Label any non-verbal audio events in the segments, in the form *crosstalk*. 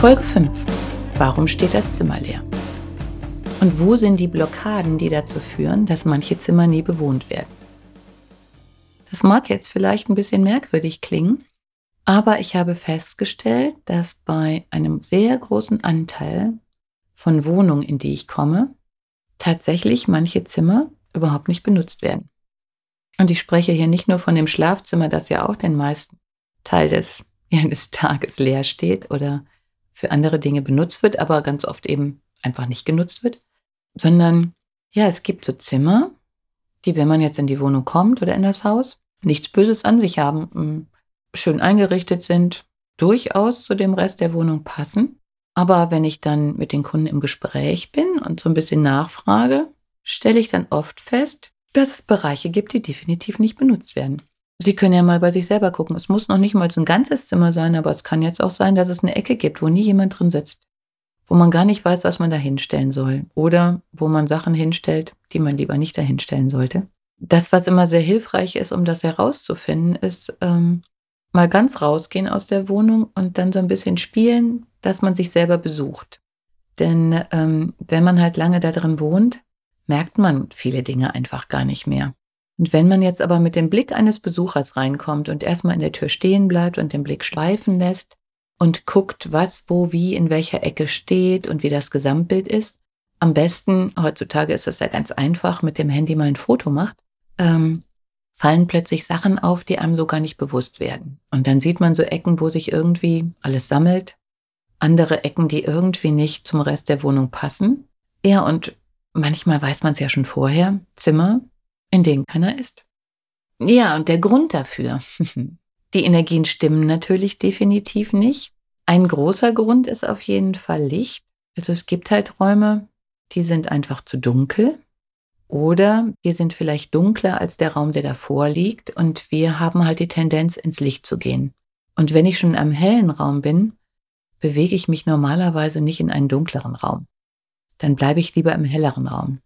Folge 5. Warum steht das Zimmer leer? Und wo sind die Blockaden, die dazu führen, dass manche Zimmer nie bewohnt werden? Das mag jetzt vielleicht ein bisschen merkwürdig klingen, aber ich habe festgestellt, dass bei einem sehr großen Anteil von Wohnungen, in die ich komme, tatsächlich manche Zimmer überhaupt nicht benutzt werden. Und ich spreche hier nicht nur von dem Schlafzimmer, das ja auch den meisten Teil des, *laughs* ja, des Tages leer steht oder für andere Dinge benutzt wird, aber ganz oft eben einfach nicht genutzt wird, sondern ja, es gibt so Zimmer, die, wenn man jetzt in die Wohnung kommt oder in das Haus, nichts Böses an sich haben, mm, schön eingerichtet sind, durchaus zu dem Rest der Wohnung passen. Aber wenn ich dann mit den Kunden im Gespräch bin und so ein bisschen nachfrage, stelle ich dann oft fest, dass es Bereiche gibt, die definitiv nicht benutzt werden. Sie können ja mal bei sich selber gucken. Es muss noch nicht mal so ein ganzes Zimmer sein, aber es kann jetzt auch sein, dass es eine Ecke gibt, wo nie jemand drin sitzt. Wo man gar nicht weiß, was man da hinstellen soll. Oder wo man Sachen hinstellt, die man lieber nicht da hinstellen sollte. Das, was immer sehr hilfreich ist, um das herauszufinden, ist ähm, mal ganz rausgehen aus der Wohnung und dann so ein bisschen spielen, dass man sich selber besucht. Denn ähm, wenn man halt lange da drin wohnt, merkt man viele Dinge einfach gar nicht mehr. Und wenn man jetzt aber mit dem Blick eines Besuchers reinkommt und erstmal in der Tür stehen bleibt und den Blick schleifen lässt und guckt, was, wo, wie, in welcher Ecke steht und wie das Gesamtbild ist, am besten, heutzutage ist es ja ganz einfach, mit dem Handy mal ein Foto macht, ähm, fallen plötzlich Sachen auf, die einem so gar nicht bewusst werden. Und dann sieht man so Ecken, wo sich irgendwie alles sammelt, andere Ecken, die irgendwie nicht zum Rest der Wohnung passen. Ja, und manchmal weiß man es ja schon vorher, Zimmer, in denen keiner ist. Ja, und der Grund dafür. *laughs* Die Energien stimmen natürlich definitiv nicht. Ein großer Grund ist auf jeden Fall Licht. Also es gibt halt Räume, die sind einfach zu dunkel oder die sind vielleicht dunkler als der Raum, der davor liegt und wir haben halt die Tendenz, ins Licht zu gehen. Und wenn ich schon am hellen Raum bin, bewege ich mich normalerweise nicht in einen dunkleren Raum. Dann bleibe ich lieber im helleren Raum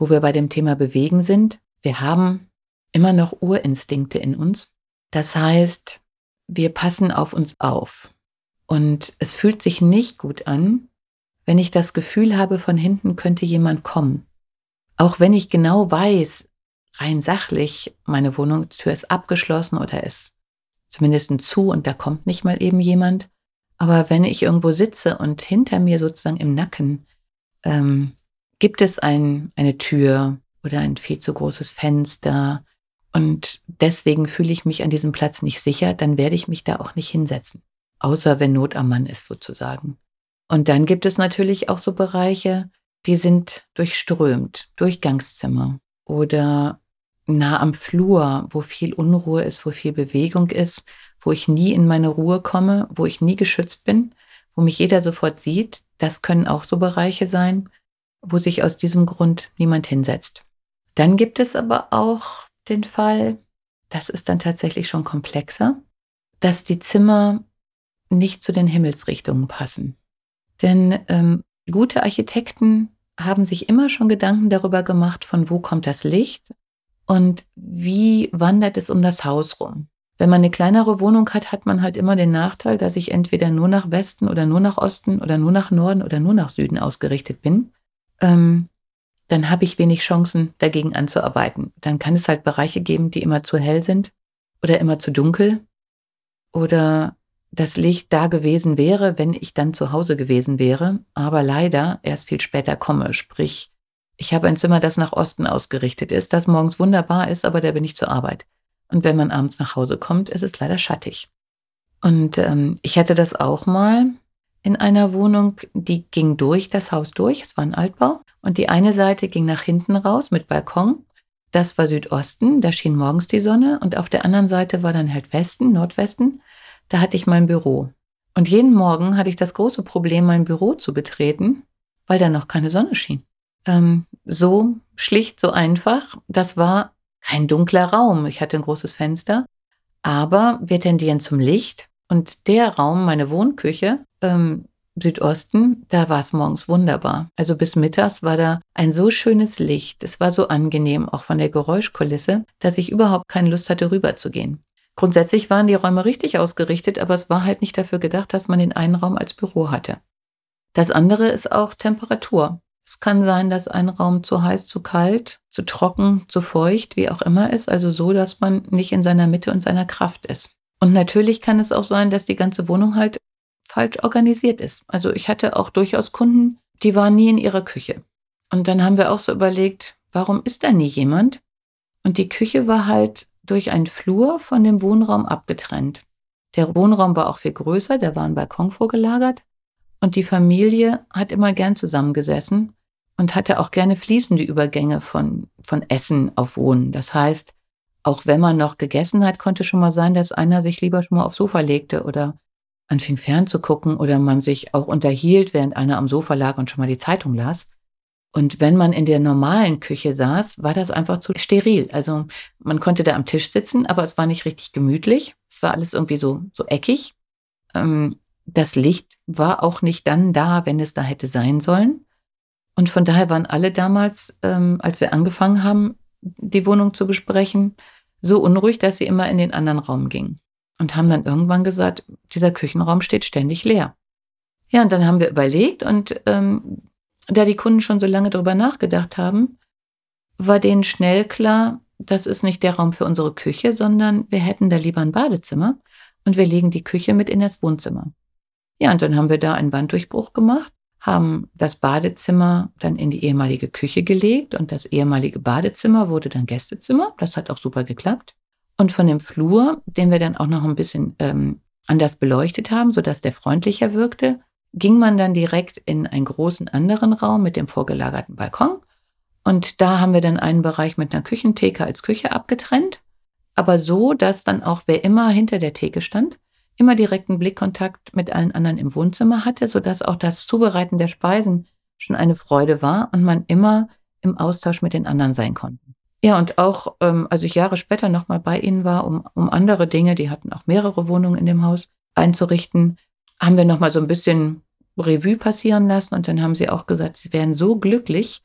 wo wir bei dem Thema Bewegen sind, wir haben immer noch Urinstinkte in uns. Das heißt, wir passen auf uns auf. Und es fühlt sich nicht gut an, wenn ich das Gefühl habe, von hinten könnte jemand kommen. Auch wenn ich genau weiß, rein sachlich, meine Wohnungstür ist abgeschlossen oder ist zumindest zu und da kommt nicht mal eben jemand. Aber wenn ich irgendwo sitze und hinter mir sozusagen im Nacken ähm, gibt es ein, eine Tür oder ein viel zu großes Fenster und deswegen fühle ich mich an diesem Platz nicht sicher, dann werde ich mich da auch nicht hinsetzen. Außer wenn Not am Mann ist sozusagen. Und dann gibt es natürlich auch so Bereiche, die sind durchströmt, Durchgangszimmer oder nah am Flur, wo viel Unruhe ist, wo viel Bewegung ist, wo ich nie in meine Ruhe komme, wo ich nie geschützt bin, wo mich jeder sofort sieht. Das können auch so Bereiche sein wo sich aus diesem Grund niemand hinsetzt. Dann gibt es aber auch den Fall, das ist dann tatsächlich schon komplexer, dass die Zimmer nicht zu den Himmelsrichtungen passen. Denn ähm, gute Architekten haben sich immer schon Gedanken darüber gemacht, von wo kommt das Licht und wie wandert es um das Haus rum. Wenn man eine kleinere Wohnung hat, hat man halt immer den Nachteil, dass ich entweder nur nach Westen oder nur nach Osten oder nur nach Norden oder nur nach Süden ausgerichtet bin ähm, dann habe ich wenig Chancen, dagegen anzuarbeiten. Dann kann es halt Bereiche geben, die immer zu hell sind oder immer zu dunkel oder das Licht da gewesen wäre, wenn ich dann zu Hause gewesen wäre, aber leider erst viel später komme. Sprich, ich habe ein Zimmer, das nach Osten ausgerichtet ist, das morgens wunderbar ist, aber da bin ich zur Arbeit. Und wenn man abends nach Hause kommt, ist es leider schattig. Und ähm, ich hatte das auch mal in einer Wohnung, die ging durch das Haus durch, es war ein Altbau, und die eine Seite ging nach hinten raus mit Balkon das war Südosten, da schien morgens die Sonne und auf der anderen Seite war dann halt Westen, Nordwesten, da hatte ich mein Büro. Und jeden Morgen hatte ich das große Problem, mein Büro zu betreten, weil da noch keine Sonne schien. Ähm, so schlicht, so einfach. Das war kein dunkler Raum. Ich hatte ein großes Fenster, aber wir tendieren zum Licht. Und der Raum, meine Wohnküche, ähm, Südosten, da war es morgens wunderbar. Also bis mittags war da ein so schönes Licht. Es war so angenehm, auch von der Geräuschkulisse, dass ich überhaupt keine Lust hatte, rüberzugehen. Grundsätzlich waren die Räume richtig ausgerichtet, aber es war halt nicht dafür gedacht, dass man den einen Raum als Büro hatte. Das andere ist auch Temperatur. Es kann sein, dass ein Raum zu heiß, zu kalt, zu trocken, zu feucht, wie auch immer ist, also so, dass man nicht in seiner Mitte und seiner Kraft ist. Und natürlich kann es auch sein, dass die ganze Wohnung halt falsch organisiert ist. Also ich hatte auch durchaus Kunden, die waren nie in ihrer Küche. Und dann haben wir auch so überlegt, warum ist da nie jemand? Und die Küche war halt durch einen Flur von dem Wohnraum abgetrennt. Der Wohnraum war auch viel größer, da war ein Balkon vorgelagert. Und die Familie hat immer gern zusammengesessen und hatte auch gerne fließende Übergänge von, von Essen auf Wohnen. Das heißt, auch wenn man noch gegessen hat, konnte schon mal sein, dass einer sich lieber schon mal aufs Sofa legte oder anfing fernzugucken oder man sich auch unterhielt, während einer am Sofa lag und schon mal die Zeitung las. Und wenn man in der normalen Küche saß, war das einfach zu steril. Also man konnte da am Tisch sitzen, aber es war nicht richtig gemütlich. Es war alles irgendwie so, so eckig. Ähm, das Licht war auch nicht dann da, wenn es da hätte sein sollen. Und von daher waren alle damals, ähm, als wir angefangen haben, die Wohnung zu besprechen, so unruhig, dass sie immer in den anderen Raum gingen. Und haben dann irgendwann gesagt, dieser Küchenraum steht ständig leer. Ja, und dann haben wir überlegt und ähm, da die Kunden schon so lange darüber nachgedacht haben, war denen schnell klar, das ist nicht der Raum für unsere Küche, sondern wir hätten da lieber ein Badezimmer und wir legen die Küche mit in das Wohnzimmer. Ja, und dann haben wir da einen Wanddurchbruch gemacht, haben das Badezimmer dann in die ehemalige Küche gelegt und das ehemalige Badezimmer wurde dann Gästezimmer. Das hat auch super geklappt. Und von dem Flur, den wir dann auch noch ein bisschen ähm, anders beleuchtet haben, sodass der freundlicher wirkte, ging man dann direkt in einen großen anderen Raum mit dem vorgelagerten Balkon. Und da haben wir dann einen Bereich mit einer Küchentheke als Küche abgetrennt, aber so, dass dann auch wer immer hinter der Theke stand, immer direkten Blickkontakt mit allen anderen im Wohnzimmer hatte, sodass auch das Zubereiten der Speisen schon eine Freude war und man immer im Austausch mit den anderen sein konnte. Ja, und auch, ähm, als ich Jahre später nochmal bei ihnen war, um, um andere Dinge, die hatten auch mehrere Wohnungen in dem Haus, einzurichten, haben wir nochmal so ein bisschen Revue passieren lassen und dann haben sie auch gesagt, sie wären so glücklich,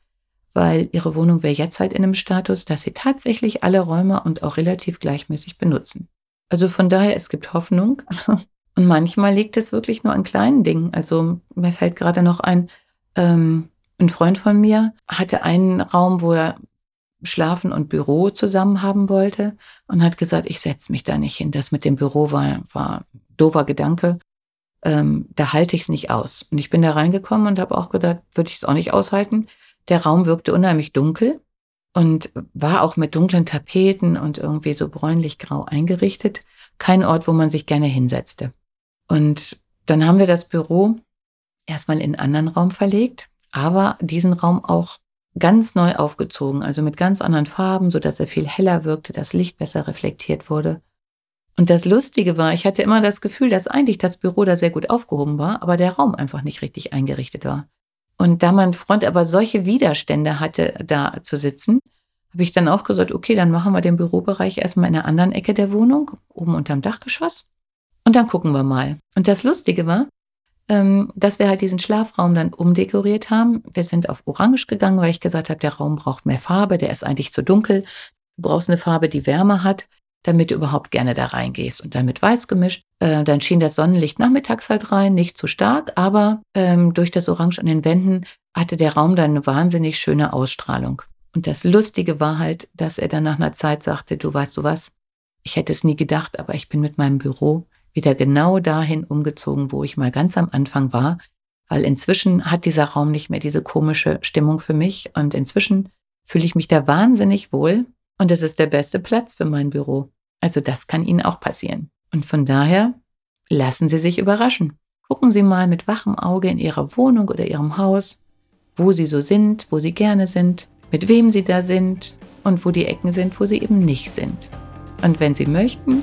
weil ihre Wohnung wäre jetzt halt in einem Status, dass sie tatsächlich alle Räume und auch relativ gleichmäßig benutzen. Also von daher, es gibt Hoffnung. *laughs* Und manchmal liegt es wirklich nur an kleinen Dingen. Also mir fällt gerade noch ein, ähm, ein Freund von mir hatte einen Raum, wo er Schlafen und Büro zusammen haben wollte und hat gesagt, ich setze mich da nicht hin. Das mit dem Büro war, war doofer Gedanke. Ähm, da halte ich es nicht aus. Und ich bin da reingekommen und habe auch gedacht, würde ich es auch nicht aushalten. Der Raum wirkte unheimlich dunkel und war auch mit dunklen Tapeten und irgendwie so bräunlich-grau eingerichtet. Kein Ort, wo man sich gerne hinsetzte. Und dann haben wir das Büro erstmal in einen anderen Raum verlegt, aber diesen Raum auch ganz neu aufgezogen, also mit ganz anderen Farben, so dass er viel heller wirkte, das Licht besser reflektiert wurde. Und das Lustige war, ich hatte immer das Gefühl, dass eigentlich das Büro da sehr gut aufgehoben war, aber der Raum einfach nicht richtig eingerichtet war. Und da mein Freund aber solche Widerstände hatte, da zu sitzen, habe ich dann auch gesagt, okay, dann machen wir den Bürobereich erstmal in einer anderen Ecke der Wohnung, oben unterm Dachgeschoss. Und dann gucken wir mal. Und das Lustige war, ähm, dass wir halt diesen Schlafraum dann umdekoriert haben. Wir sind auf Orange gegangen, weil ich gesagt habe, der Raum braucht mehr Farbe, der ist eigentlich zu dunkel. Du brauchst eine Farbe, die Wärme hat, damit du überhaupt gerne da reingehst. Und dann mit Weiß gemischt. Äh, dann schien das Sonnenlicht nachmittags halt rein, nicht zu stark, aber ähm, durch das Orange an den Wänden hatte der Raum dann eine wahnsinnig schöne Ausstrahlung. Und das Lustige war halt, dass er dann nach einer Zeit sagte, du weißt du was, ich hätte es nie gedacht, aber ich bin mit meinem Büro wieder genau dahin umgezogen, wo ich mal ganz am Anfang war, weil inzwischen hat dieser Raum nicht mehr diese komische Stimmung für mich und inzwischen fühle ich mich da wahnsinnig wohl und es ist der beste Platz für mein Büro. Also das kann Ihnen auch passieren. Und von daher lassen Sie sich überraschen. Gucken Sie mal mit wachem Auge in Ihrer Wohnung oder Ihrem Haus, wo Sie so sind, wo Sie gerne sind, mit wem Sie da sind und wo die Ecken sind, wo sie eben nicht sind. Und wenn Sie möchten,